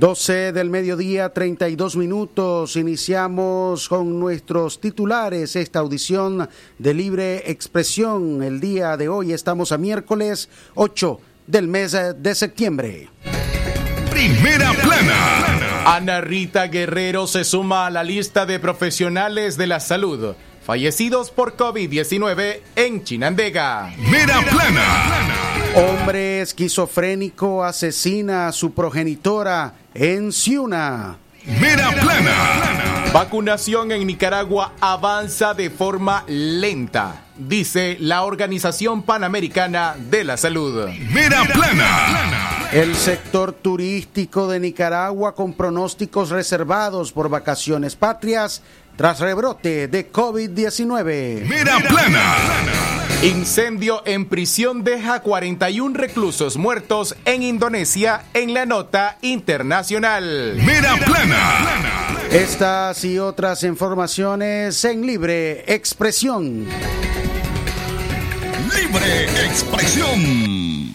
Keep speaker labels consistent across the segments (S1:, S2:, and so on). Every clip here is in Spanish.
S1: 12 del mediodía, 32 minutos. Iniciamos con nuestros titulares esta audición de libre expresión. El día de hoy estamos a miércoles 8 del mes de septiembre.
S2: Primera plana.
S3: Ana Rita Guerrero se suma a la lista de profesionales de la salud fallecidos por COVID-19 en Chinandega.
S2: Primera plana.
S1: Hombre esquizofrénico asesina a su progenitora en Ciuna.
S2: Mera plana.
S3: Vacunación en Nicaragua avanza de forma lenta, dice la Organización Panamericana de la Salud.
S2: Mera plana.
S1: El sector turístico de Nicaragua con pronósticos reservados por vacaciones patrias tras rebrote de COVID-19.
S2: Mera plana.
S3: Incendio en prisión deja 41 reclusos muertos en Indonesia en la nota internacional.
S2: Mera plana.
S1: Estas y otras informaciones en libre expresión.
S2: Libre expresión.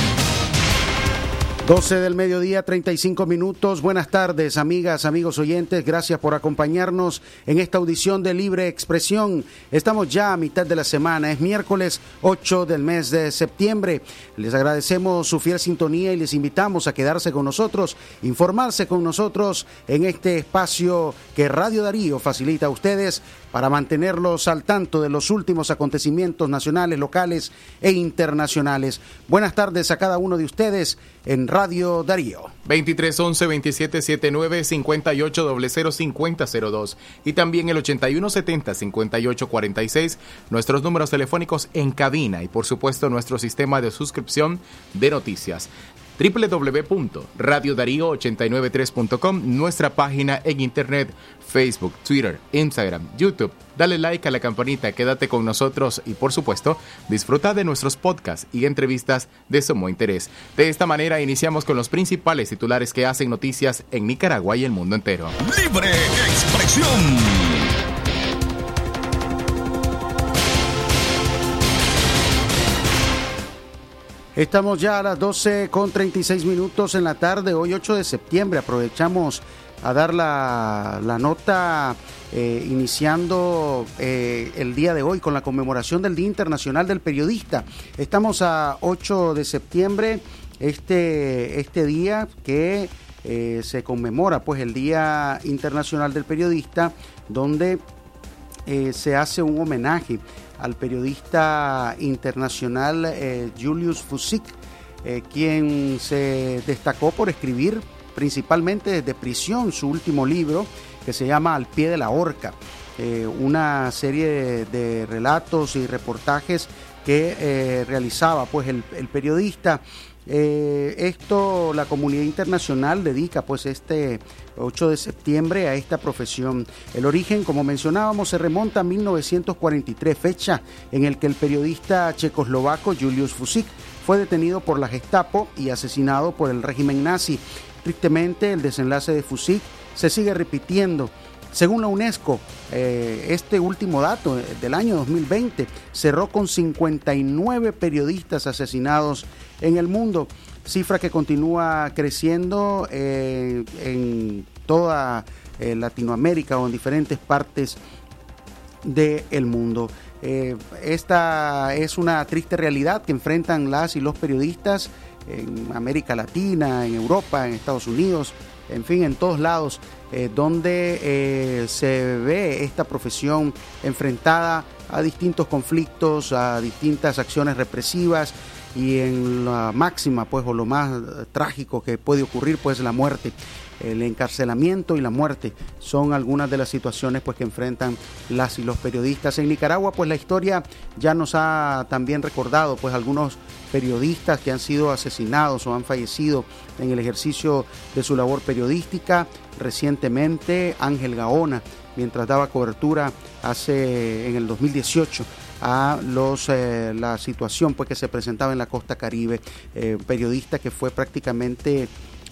S1: 12 del mediodía, 35 minutos. Buenas tardes, amigas, amigos oyentes. Gracias por acompañarnos en esta audición de Libre Expresión. Estamos ya a mitad de la semana. Es miércoles 8 del mes de septiembre. Les agradecemos su fiel sintonía y les invitamos a quedarse con nosotros, informarse con nosotros en este espacio que Radio Darío facilita a ustedes para mantenerlos al tanto de los últimos acontecimientos nacionales, locales e internacionales. Buenas tardes a cada uno de ustedes en Radio Darío.
S3: 2311 2779 58 5002 y también el 8170 5846 nuestros números telefónicos en cabina y por supuesto nuestro sistema de suscripción de noticias www.radiodarío893.com, nuestra página en internet, Facebook, Twitter, Instagram, YouTube. Dale like a la campanita, quédate con nosotros y por supuesto, disfruta de nuestros podcasts y entrevistas de sumo interés. De esta manera iniciamos con los principales titulares que hacen noticias en Nicaragua y el mundo entero.
S2: Libre expresión.
S1: Estamos ya a las 12 con 36 minutos en la tarde, hoy 8 de septiembre. Aprovechamos a dar la, nota eh, iniciando eh, el día de hoy con la conmemoración del Día Internacional del Periodista. Estamos a 8 de septiembre, este, este día que eh, se conmemora pues el Día Internacional del Periodista, donde se hace un homenaje al periodista internacional eh, Julius Fusik, eh, quien se destacó por escribir principalmente desde prisión su último libro que se llama Al pie de la horca, eh, una serie de, relatos y reportajes que realizaba pues el, el periodista eh, esto, la comunidad internacional dedica pues este 8 de septiembre a esta profesión. El origen, como mencionábamos, se remonta a 1943, fecha en el que el periodista checoslovaco Julius Fusik fue detenido por la Gestapo y asesinado por el régimen nazi. Tristemente, el desenlace de Fusik se sigue repitiendo. Según la UNESCO, eh, este último dato del año 2020 cerró con 59 periodistas asesinados en el mundo. cifra que continúa creciendo eh, en toda eh, Latinoamérica o en diferentes partes del mundo. Eh, esta es una triste realidad que enfrentan las y los periodistas en América Latina, en Europa, en Estados Unidos, en fin, en todos lados, donde se ve esta profesión enfrentada a distintos conflictos, a distintas acciones represivas y en la máxima, pues, o lo más trágico que puede ocurrir, pues, la muerte. El encarcelamiento y la muerte son algunas de las situaciones pues que enfrentan las y los periodistas. En Nicaragua pues la historia ya nos ha también recordado pues algunos periodistas que han sido asesinados o han fallecido en el ejercicio de su labor periodística. Recientemente Ángel Gaona mientras daba cobertura hace en el 2018 a los eh, la situación pues que se presentaba en la costa caribe eh, periodista que fue prácticamente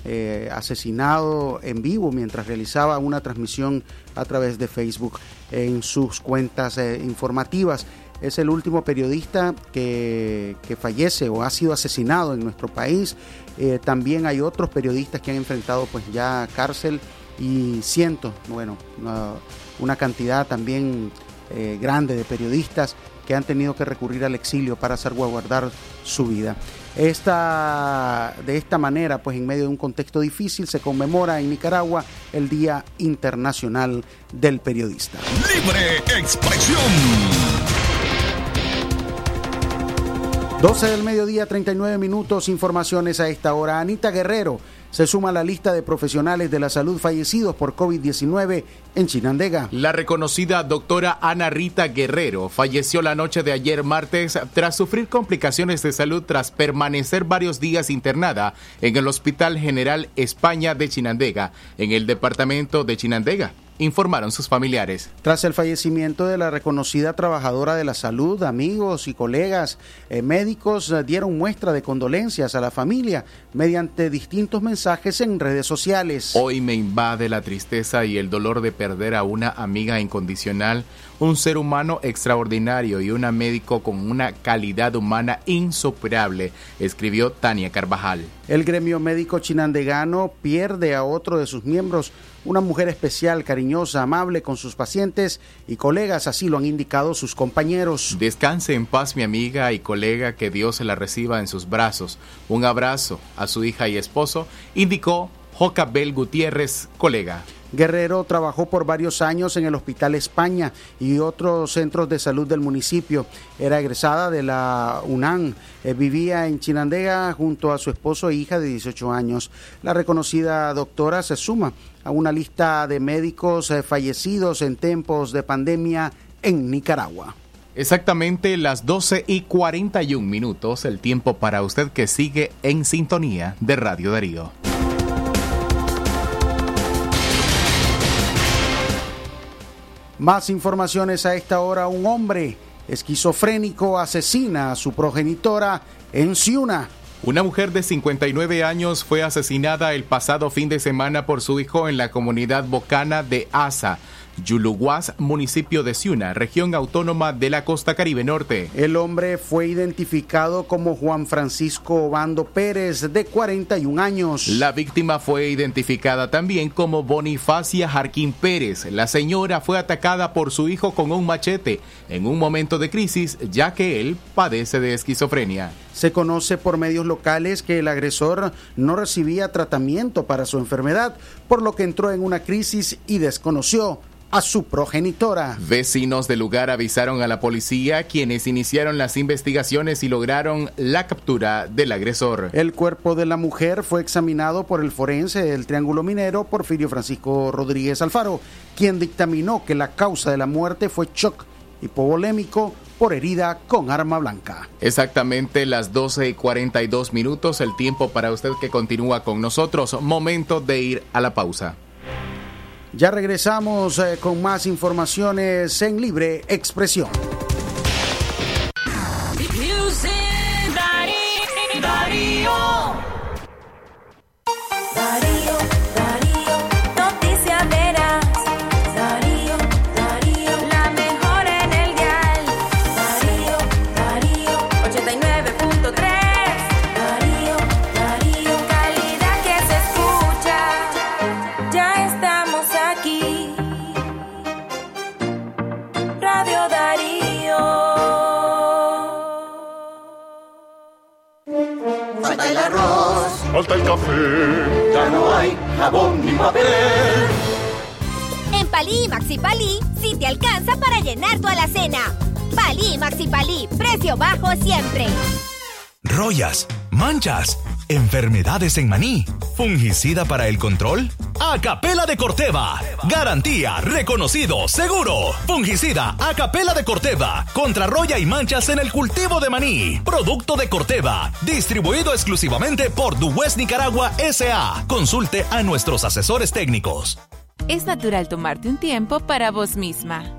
S1: eh, asesinado en vivo mientras realizaba una transmisión a través de Facebook en sus cuentas informativas. Es el último periodista que, fallece o ha sido asesinado en nuestro país. También hay otros periodistas que han enfrentado pues ya cárcel y cientos, bueno, una, cantidad también grande de periodistas que han tenido que recurrir al exilio para salvaguardar su vida. Esta, de esta manera, pues en medio de un contexto difícil, se conmemora en Nicaragua el Día Internacional del Periodista.
S2: Libre expresión.
S1: 12 del mediodía, 39 minutos, informaciones a esta hora. Anita Guerrero se suma a la lista de profesionales de la salud fallecidos por COVID-19 en Chinandega.
S3: La reconocida doctora Ana Rita Guerrero falleció la noche de ayer martes tras sufrir complicaciones de salud tras permanecer varios días internada en el Hospital General España de Chinandega, en el departamento de Chinandega informaron sus familiares.
S1: Tras el fallecimiento de la reconocida trabajadora de la salud, amigos y colegas eh, médicos eh, dieron muestra de condolencias a la familia mediante distintos mensajes en redes sociales.
S3: Hoy me invade la tristeza y el dolor de perder a una amiga incondicional, un ser humano extraordinario y una médico con una calidad humana insuperable, escribió Tania Carvajal.
S1: El gremio médico chinandegano pierde a otro de sus miembros una mujer especial, cariñosa, amable con sus pacientes y colegas, así lo han indicado sus compañeros.
S3: Descanse en paz mi amiga y colega, que Dios se la reciba en sus brazos. Un abrazo a su hija y esposo, indicó Jocabel Gutiérrez, colega.
S1: Guerrero trabajó por varios años en el Hospital España y otros centros de salud del municipio. Era egresada de la UNAM. Eh, vivía en Chinandega junto a su esposo e hija de 18 años. La reconocida doctora se suma a una lista de médicos eh, fallecidos en tiempos de pandemia en Nicaragua.
S3: Exactamente las 12 y 41 minutos, el tiempo para usted que sigue en sintonía de Radio Darío.
S1: Más informaciones a esta hora. Un hombre esquizofrénico asesina a su progenitora en Ciuna.
S3: Una mujer de 59 años fue asesinada el pasado fin de semana por su hijo en la comunidad bocana de Asa. Yuluguas, municipio de Ciuna, región autónoma de la costa caribe norte.
S1: El hombre fue identificado como Juan Francisco Obando Pérez, de 41 años.
S3: La víctima fue identificada también como Bonifacia Jarquín Pérez. La señora fue atacada por su hijo con un machete en un momento de crisis, ya que él padece de esquizofrenia.
S1: Se conoce por medios locales que el agresor no recibía tratamiento para su enfermedad, por lo que entró en una crisis y desconoció a su progenitora.
S3: Vecinos del lugar avisaron a la policía, quienes iniciaron las investigaciones y lograron la captura del agresor.
S1: El cuerpo de la mujer fue examinado por el forense del Triángulo Minero, Porfirio Francisco Rodríguez Alfaro, quien dictaminó que la causa de la muerte fue shock hipovolémico por herida con arma blanca.
S3: Exactamente las 12 y 42 minutos, el tiempo para usted que continúa con nosotros. Momento de ir a la pausa.
S1: Ya regresamos eh, con más informaciones en Libre Expresión.
S4: Falta el café. Ya no hay jabón ni papel.
S5: En Palí y Maxi Palí, sí te alcanza para llenar tu alacena. Palí y Maxi Palí, precio bajo siempre.
S6: Rollas, manchas, enfermedades en maní, fungicida para el control. Acapela de Corteva. Garantía, reconocido, seguro. Fungicida Acapela de Corteva. Contra roya y manchas en el cultivo de maní. Producto de Corteva. Distribuido exclusivamente por Duwest Nicaragua S.A. Consulte a nuestros asesores técnicos.
S7: Es natural tomarte un tiempo para vos misma.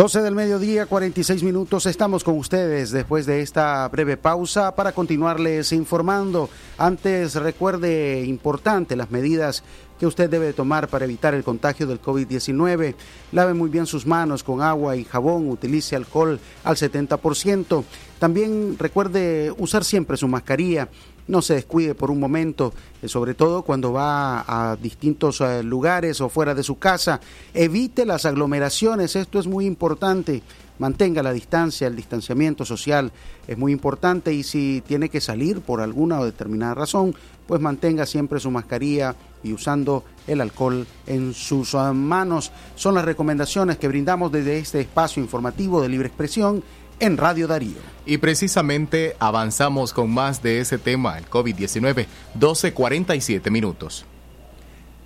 S1: 12 del mediodía, 46 minutos. Estamos con ustedes después de esta breve pausa para continuarles informando. Antes, recuerde, importante, las medidas que usted debe tomar para evitar el contagio del COVID-19. Lave muy bien sus manos con agua y jabón, utilice alcohol al 70%. También recuerde usar siempre su mascarilla. No se descuide por un momento, eh, sobre todo cuando va a distintos eh, lugares o fuera de su casa. Evite las aglomeraciones, esto es muy importante. Mantenga la distancia, el distanciamiento social es muy importante y si tiene que salir por alguna o determinada razón, pues mantenga siempre su mascarilla y usando el alcohol en sus ah, manos. Son las recomendaciones que brindamos desde este espacio informativo de libre expresión en Radio Darío.
S3: Y precisamente avanzamos con más de ese tema, el COVID-19, 12.47 minutos.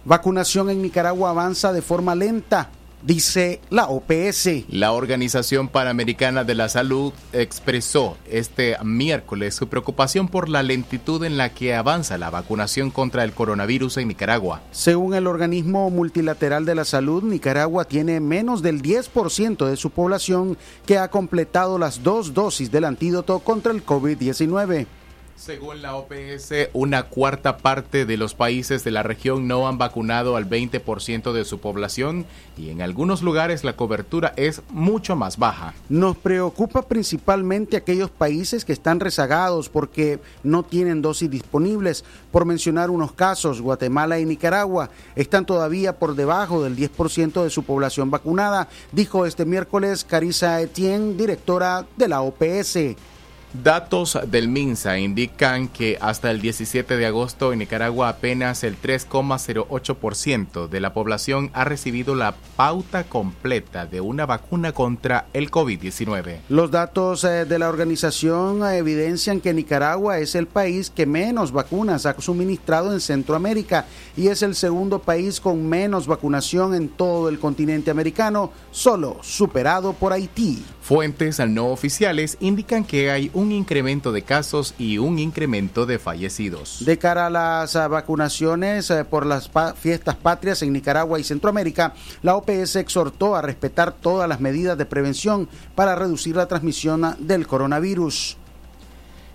S1: Vacunación en Nicaragua avanza de forma lenta, dice la OPS.
S3: La Organización Panamericana de la Salud expresó este miércoles su preocupación por la lentitud en la que avanza la vacunación contra el coronavirus en Nicaragua.
S1: Según el organismo multilateral de la salud, Nicaragua tiene menos del 10% de su población que ha completado las dos dosis del antídoto contra el COVID-19.
S3: Según la OPS, una cuarta parte de los países de la región no han vacunado al 20% de su población y en algunos lugares la cobertura es mucho más baja.
S1: Nos preocupa principalmente aquellos países que están rezagados porque no tienen dosis disponibles. Por mencionar unos casos, Guatemala y Nicaragua están todavía por debajo del 10% de su población vacunada, dijo este miércoles Carissa Etienne, directora de la OPS.
S3: Datos del MINSA indican que hasta el 17 de agosto en Nicaragua apenas el 3,08% de la población ha recibido la pauta completa de una vacuna contra el COVID-19.
S1: Los datos eh, de la organización evidencian que Nicaragua es el país que menos vacunas ha suministrado en Centroamérica y es el segundo país con menos vacunación en todo el continente americano, solo superado por Haití.
S3: Fuentes no oficiales indican que hay un incremento de casos y un incremento de fallecidos.
S1: De cara a las ah, vacunaciones eh, por las fiestas patrias en Nicaragua y Centroamérica, la OPS exhortó a respetar todas las medidas de prevención para reducir la transmisión ah, del coronavirus.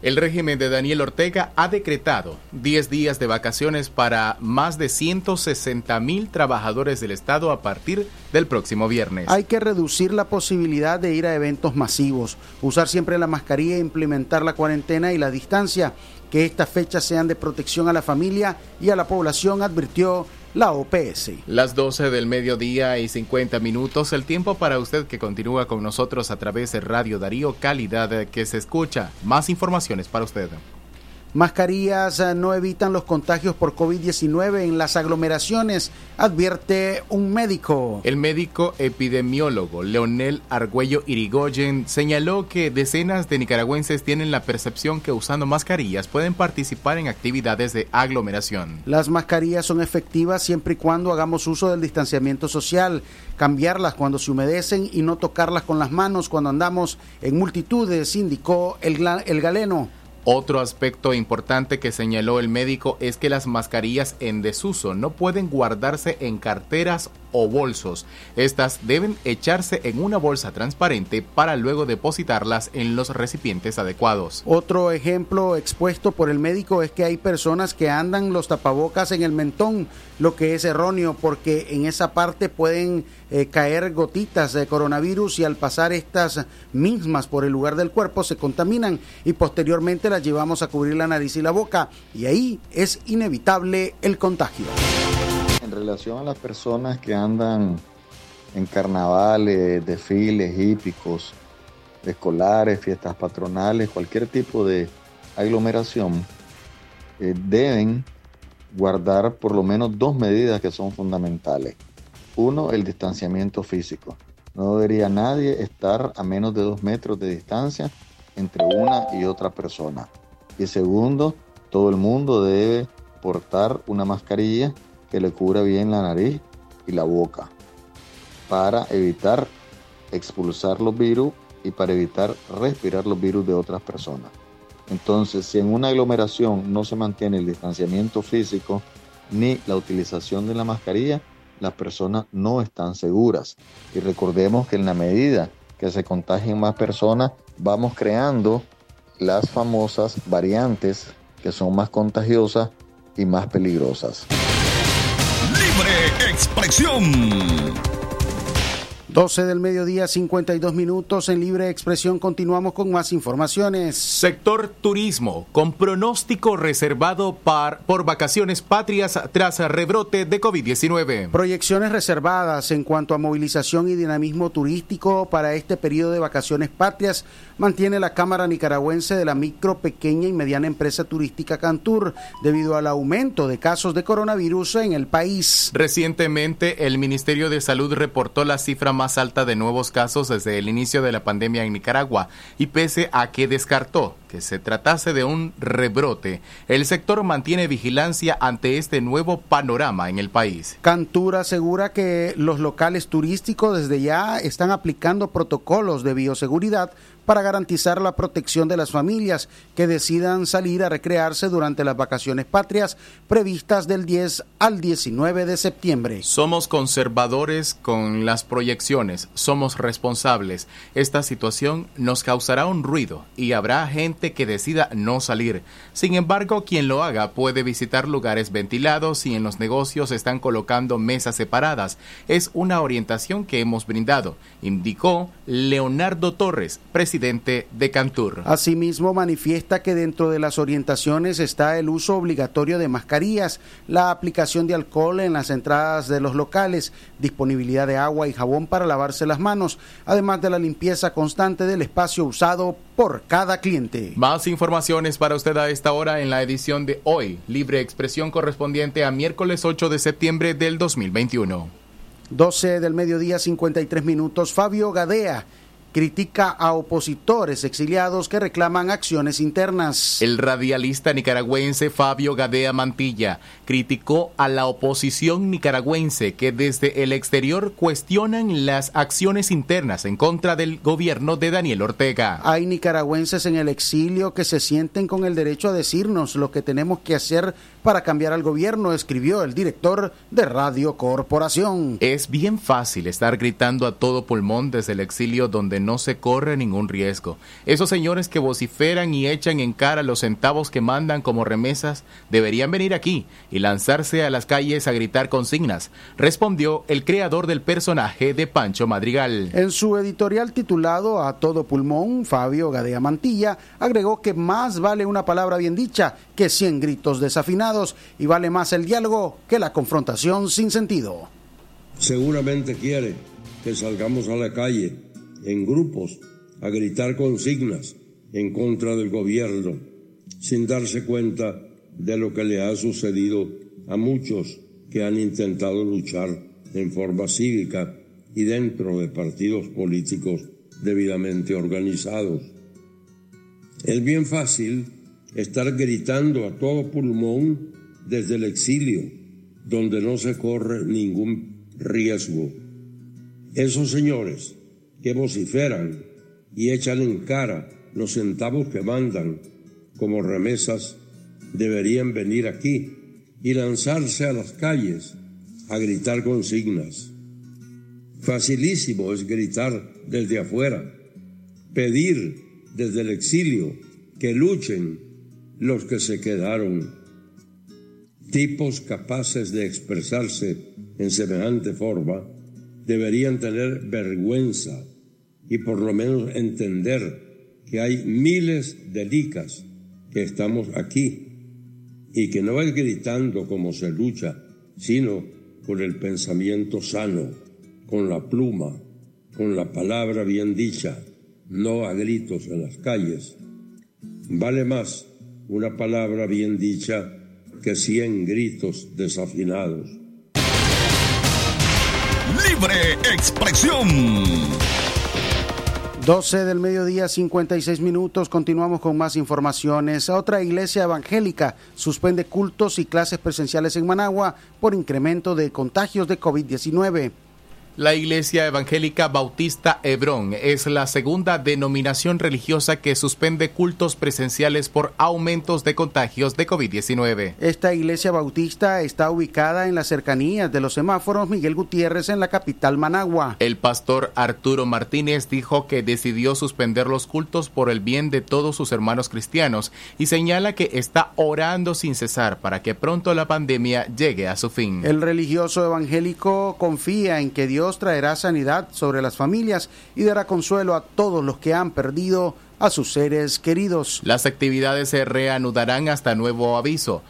S3: El régimen de Daniel Ortega ha decretado 10 días de vacaciones para más de 160 mil trabajadores del Estado a partir del próximo viernes.
S1: Hay que reducir la posibilidad de ir a eventos masivos, usar siempre la mascarilla e implementar la cuarentena y la distancia. Que estas fechas sean de protección a la familia y a la población, advirtió la OPS.
S3: Las 12 del mediodía y 50 minutos, el tiempo para usted que continúa con nosotros a través de Radio Darío, calidad que se escucha. Más informaciones para usted.
S1: Mascarillas eh, no evitan los contagios por COVID-19 en las aglomeraciones, advierte un médico.
S3: El médico epidemiólogo Leonel Argüello Irigoyen señaló que decenas de nicaragüenses tienen la percepción que usando mascarillas pueden participar en actividades de aglomeración.
S1: Las mascarillas son efectivas siempre y cuando hagamos uso del distanciamiento social, cambiarlas cuando se humedecen y no tocarlas con las manos cuando andamos en multitudes, indicó el, el galeno.
S3: Otro aspecto importante que señaló el médico es que las mascarillas en desuso no pueden guardarse en carteras o bolsos. Estas deben echarse en una bolsa transparente para luego depositarlas en los recipientes adecuados.
S1: Otro ejemplo expuesto por el médico es que hay personas que andan los tapabocas en el mentón, lo que es erróneo porque en esa parte pueden eh, caer gotitas de coronavirus y al pasar estas mismas por el lugar del cuerpo se contaminan y posteriormente las llevamos a cubrir la nariz y la boca y ahí es inevitable el contagio.
S8: En relación a las personas que andan en carnavales, desfiles hípicos, escolares, fiestas patronales, cualquier tipo de aglomeración, eh, deben guardar por lo menos dos medidas que son fundamentales. Uno, el distanciamiento físico. No debería nadie estar a menos de dos metros de distancia entre una y otra persona. Y segundo, todo el mundo debe portar una mascarilla que le cubra bien la nariz y la boca para evitar expulsar los virus y para evitar respirar los virus de otras personas. Entonces, si en una aglomeración no se mantiene el distanciamiento físico ni la utilización de la mascarilla, las personas no están seguras. Y recordemos que en la medida que se contagien más personas, vamos creando las famosas variantes que son más contagiosas y más peligrosas.
S2: Libre expresión.
S1: 12 del mediodía, 52 minutos en libre expresión. Continuamos con más informaciones.
S3: Sector turismo, con pronóstico reservado par- por vacaciones patrias tras rebrote de COVID-19.
S1: Proyecciones reservadas en cuanto a movilización y dinamismo turístico para este periodo de vacaciones patrias mantiene la Cámara Nicaragüense de la Micro, Pequeña y Mediana Empresa Turística Cantur debido al aumento de casos de coronavirus en el país.
S3: Recientemente, el Ministerio de Salud reportó la cifra más alta de nuevos casos desde el inicio de la pandemia en Nicaragua y pese a que descartó que se tratase de un rebrote, el sector mantiene vigilancia ante este nuevo panorama en el país.
S1: Cantur asegura que los locales turísticos desde ya están aplicando protocolos de bioseguridad para garantizar la protección de las familias que decidan salir a recrearse durante las vacaciones patrias previstas del 10 al 19 de septiembre.
S3: Somos conservadores con las proyecciones, somos responsables. Esta situación nos causará un ruido y habrá gente que decida no salir. Sin embargo, quien lo haga puede visitar lugares ventilados y en los negocios están colocando mesas separadas. Es una orientación que hemos brindado, indicó Leonardo Torres, presidente de Cantur.
S1: Asimismo, manifiesta que dentro de las orientaciones está el uso obligatorio de mascarillas, la aplicación de alcohol en las entradas de los locales, disponibilidad de agua y jabón para lavarse las manos, además de la limpieza constante del espacio usado por cada cliente.
S3: Más informaciones para usted a esta hora en la edición de hoy, Libre Expresión correspondiente a miércoles 8 de septiembre del 2021.
S1: 12 del mediodía, 53 minutos. Fabio Gadea critica a opositores exiliados que reclaman acciones internas.
S3: El radialista nicaragüense Fabio Gadea Mantilla criticó a la oposición nicaragüense que desde el exterior cuestionan las acciones internas en contra del gobierno de Daniel Ortega.
S1: Hay nicaragüenses en el exilio que se sienten con el derecho a decirnos lo que tenemos que hacer para cambiar al gobierno, escribió el director de Radio Corporación.
S3: Es bien fácil estar gritando a todo pulmón desde el exilio donde no se corre ningún riesgo. Esos señores que vociferan y echan en cara los centavos que mandan como remesas deberían venir aquí y lanzarse a las calles a gritar consignas, respondió el creador del personaje de Pancho Madrigal.
S1: En su editorial titulado A todo pulmón, Fabio Gadea Mantilla agregó que más vale una palabra bien dicha que 100 gritos desafinados y vale más el diálogo que la confrontación sin sentido.
S9: Seguramente quiere que salgamos a la calle en grupos a gritar consignas en contra del gobierno, sin darse cuenta de lo que le ha sucedido a muchos que han intentado luchar en forma cívica y dentro de partidos políticos debidamente organizados. Es bien fácil estar gritando a todo pulmón desde el exilio, donde no se corre ningún riesgo. Esos señores que vociferan y echan en cara los centavos que mandan como remesas deberían venir aquí y lanzarse a las calles a gritar consignas. Facilísimo es gritar desde afuera, pedir desde el exilio que luchen los que se quedaron. Tipos capaces de expresarse en semejante forma deberían tener vergüenza y por lo menos entender que hay miles de licas que estamos aquí y que no es gritando como se lucha, sino con el pensamiento sano, con la pluma, con la palabra bien dicha, no a gritos en las calles. Vale más una palabra bien dicha que cien gritos desafinados.
S2: Libre expresión.
S1: 12 del mediodía, 56 minutos. Continuamos con más informaciones. Otra iglesia evangélica suspende cultos y clases presenciales en Managua por incremento de contagios de COVID-19.
S3: La Iglesia Evangélica Bautista Hebrón es la segunda denominación religiosa que suspende cultos presenciales por aumentos de contagios de COVID-19.
S1: Esta iglesia bautista está ubicada en las cercanías de los semáforos Miguel Gutiérrez en la capital Managua.
S3: El pastor Arturo Martínez dijo que decidió suspender los cultos por el bien de todos sus hermanos cristianos y señala que está orando sin cesar para que pronto la pandemia llegue a su fin.
S1: El religioso evangélico confía en que Dios traerá sanidad sobre las familias y dará consuelo a todos los que han perdido a sus seres queridos.
S3: Las actividades se reanudarán hasta nuevo aviso.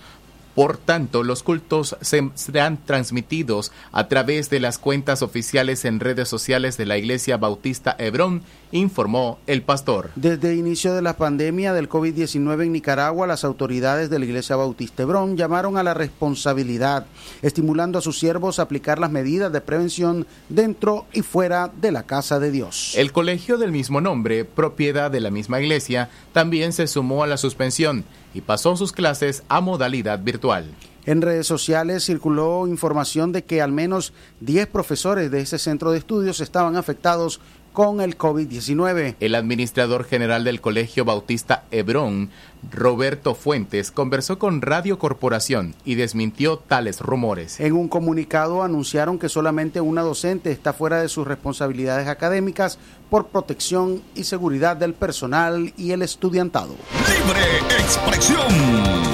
S3: Por tanto, los cultos se- serán transmitidos a través de las cuentas oficiales en redes sociales de la Iglesia Bautista Hebrón, informó el pastor.
S1: Desde el inicio de la pandemia del COVID-19 en Nicaragua, las autoridades de la Iglesia Bautista Hebrón llamaron a la responsabilidad, estimulando a sus siervos a aplicar las medidas de prevención dentro y fuera de la casa de Dios.
S3: El colegio del mismo nombre, propiedad de la misma iglesia, también se sumó a la suspensión y pasó sus clases a modalidad virtual.
S1: En redes sociales circuló información de que al menos 10 profesores de ese centro de estudios estaban afectados con el COVID-19.
S3: El administrador general del Colegio Bautista Hebrón, Roberto Fuentes, conversó con Radio Corporación y desmintió tales rumores.
S1: En un comunicado anunciaron que solamente una docente está fuera de sus responsabilidades académicas por protección y seguridad del personal y el estudiantado.
S2: Libre expresión.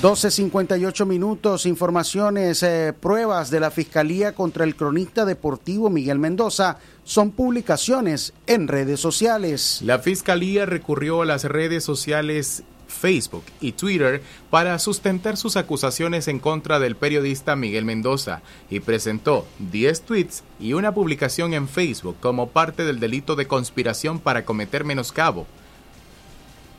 S1: 12.58 minutos, informaciones, eh, pruebas de la Fiscalía contra el cronista deportivo Miguel Mendoza son publicaciones en redes sociales.
S3: La Fiscalía recurrió a las redes sociales Facebook y Twitter para sustentar sus acusaciones en contra del periodista Miguel Mendoza y presentó 10 tweets y una publicación en Facebook como parte del delito de conspiración para cometer menoscabo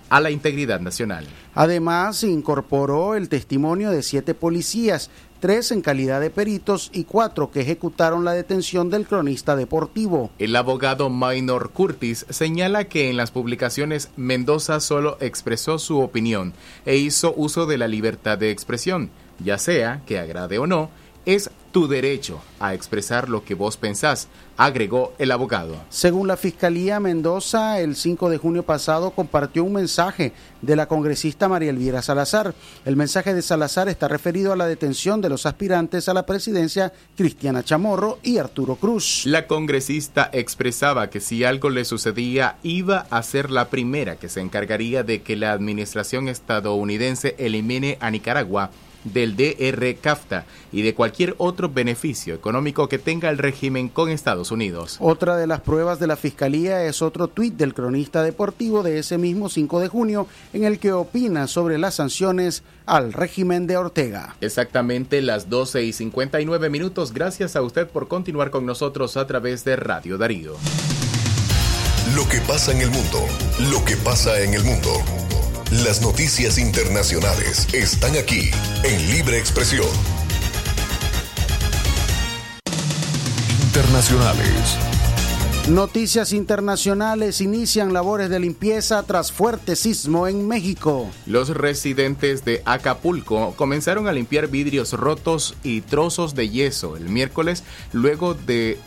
S3: a la integridad nacional.
S1: Además, incorporó el testimonio de siete policías, tres en calidad de peritos y cuatro que ejecutaron la detención del cronista deportivo.
S3: El abogado Minor Curtis señala que en las publicaciones Mendoza solo expresó su opinión e hizo uso de la libertad de expresión, ya sea que agrade o no, es tu derecho a expresar lo que vos pensás, agregó el abogado.
S1: Según la Fiscalía Mendoza, el 5 de junio pasado compartió un mensaje de la congresista María Elvira Salazar. El mensaje de Salazar está referido a la detención de los aspirantes a la presidencia Cristiana Chamorro y Arturo Cruz.
S3: La congresista expresaba que si algo le sucedía iba a ser la primera que se encargaría de que la administración estadounidense elimine a Nicaragua del DR CAFTA y de cualquier otro beneficio económico que tenga el régimen con Estados Unidos.
S1: Otra de las pruebas de la Fiscalía es otro tuit del cronista deportivo de ese mismo 5 de junio en el que opina sobre las sanciones al régimen de Ortega.
S3: Exactamente las 12 y 59 minutos. Gracias a usted por continuar con nosotros a través de Radio Darío.
S2: Lo que pasa en el mundo, lo que pasa en el mundo. Las noticias internacionales están aquí en Libre Expresión. Internacionales.
S1: Noticias internacionales inician labores de limpieza tras fuerte sismo en México.
S3: Los residentes de Acapulco comenzaron a limpiar vidrios rotos y trozos de yeso el miércoles luego de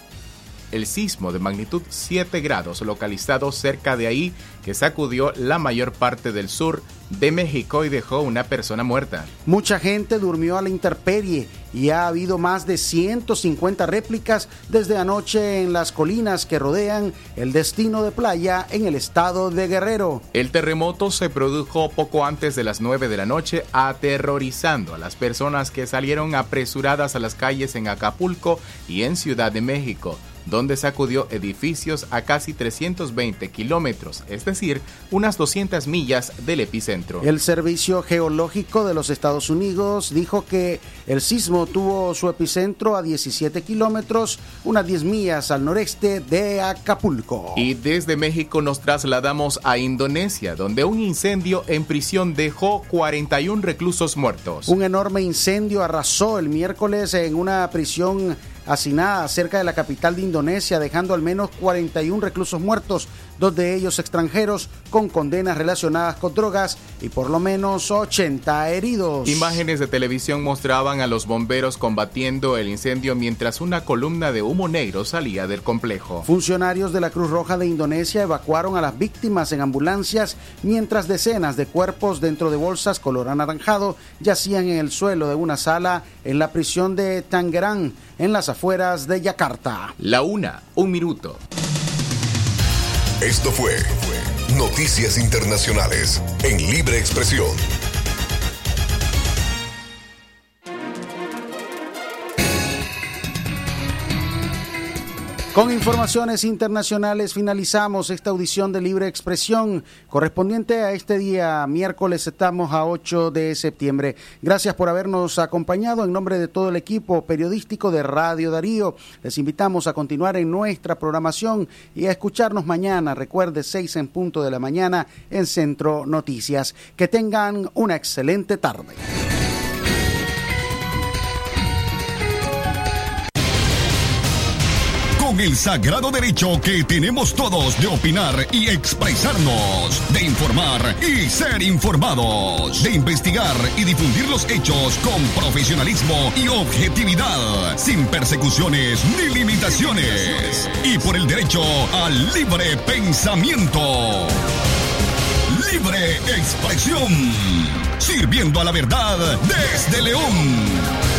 S3: el sismo de magnitud 7 grados localizado cerca de ahí que sacudió la mayor parte del sur de México y dejó una persona muerta.
S1: Mucha gente durmió a la intemperie y ha habido más de 150 réplicas desde anoche en las colinas que rodean el destino de playa en el estado de Guerrero.
S3: El terremoto se produjo poco antes de las 9 de la noche, aterrorizando a las personas que salieron apresuradas a las calles en Acapulco y en Ciudad de México donde sacudió edificios a casi 320 kilómetros, es decir, unas 200 millas del epicentro.
S1: El Servicio Geológico de los Estados Unidos dijo que el sismo tuvo su epicentro a 17 kilómetros, unas 10 millas al noreste de Acapulco.
S3: Y desde México nos trasladamos a Indonesia, donde un incendio en prisión dejó 41 reclusos muertos.
S1: Un enorme incendio arrasó el miércoles en una prisión hacinada cerca de la capital de Indonesia, dejando al menos 41 reclusos muertos, dos de ellos extranjeros con condenas relacionadas con drogas y por lo menos 80 heridos.
S3: Imágenes de televisión mostraban a los bomberos combatiendo el incendio mientras una columna de humo negro salía del complejo.
S1: Funcionarios de la Cruz Roja de Indonesia evacuaron a las víctimas en ambulancias mientras decenas de cuerpos dentro de bolsas color anaranjado yacían en el suelo de una sala en la prisión de Tangerang en las afueras de Yakarta.
S3: La una, un minuto.
S2: Esto fue Noticias Internacionales en Libre Expresión.
S1: Con informaciones internacionales finalizamos esta audición de Libre Expresión correspondiente a este día miércoles estamos a 8 de septiembre. Gracias por habernos acompañado en nombre de todo el equipo periodístico de Radio Darío. Les invitamos a continuar en nuestra programación y a escucharnos mañana. Recuerde 6 en punto de la mañana en Centro Noticias. Que tengan una excelente tarde.
S2: Con el sagrado derecho que tenemos todos de opinar y expresarnos, de informar y ser informados, de investigar y difundir los hechos con profesionalismo y objetividad, sin persecuciones ni limitaciones, y por el derecho al libre pensamiento. Libre expresión, sirviendo a la verdad desde León.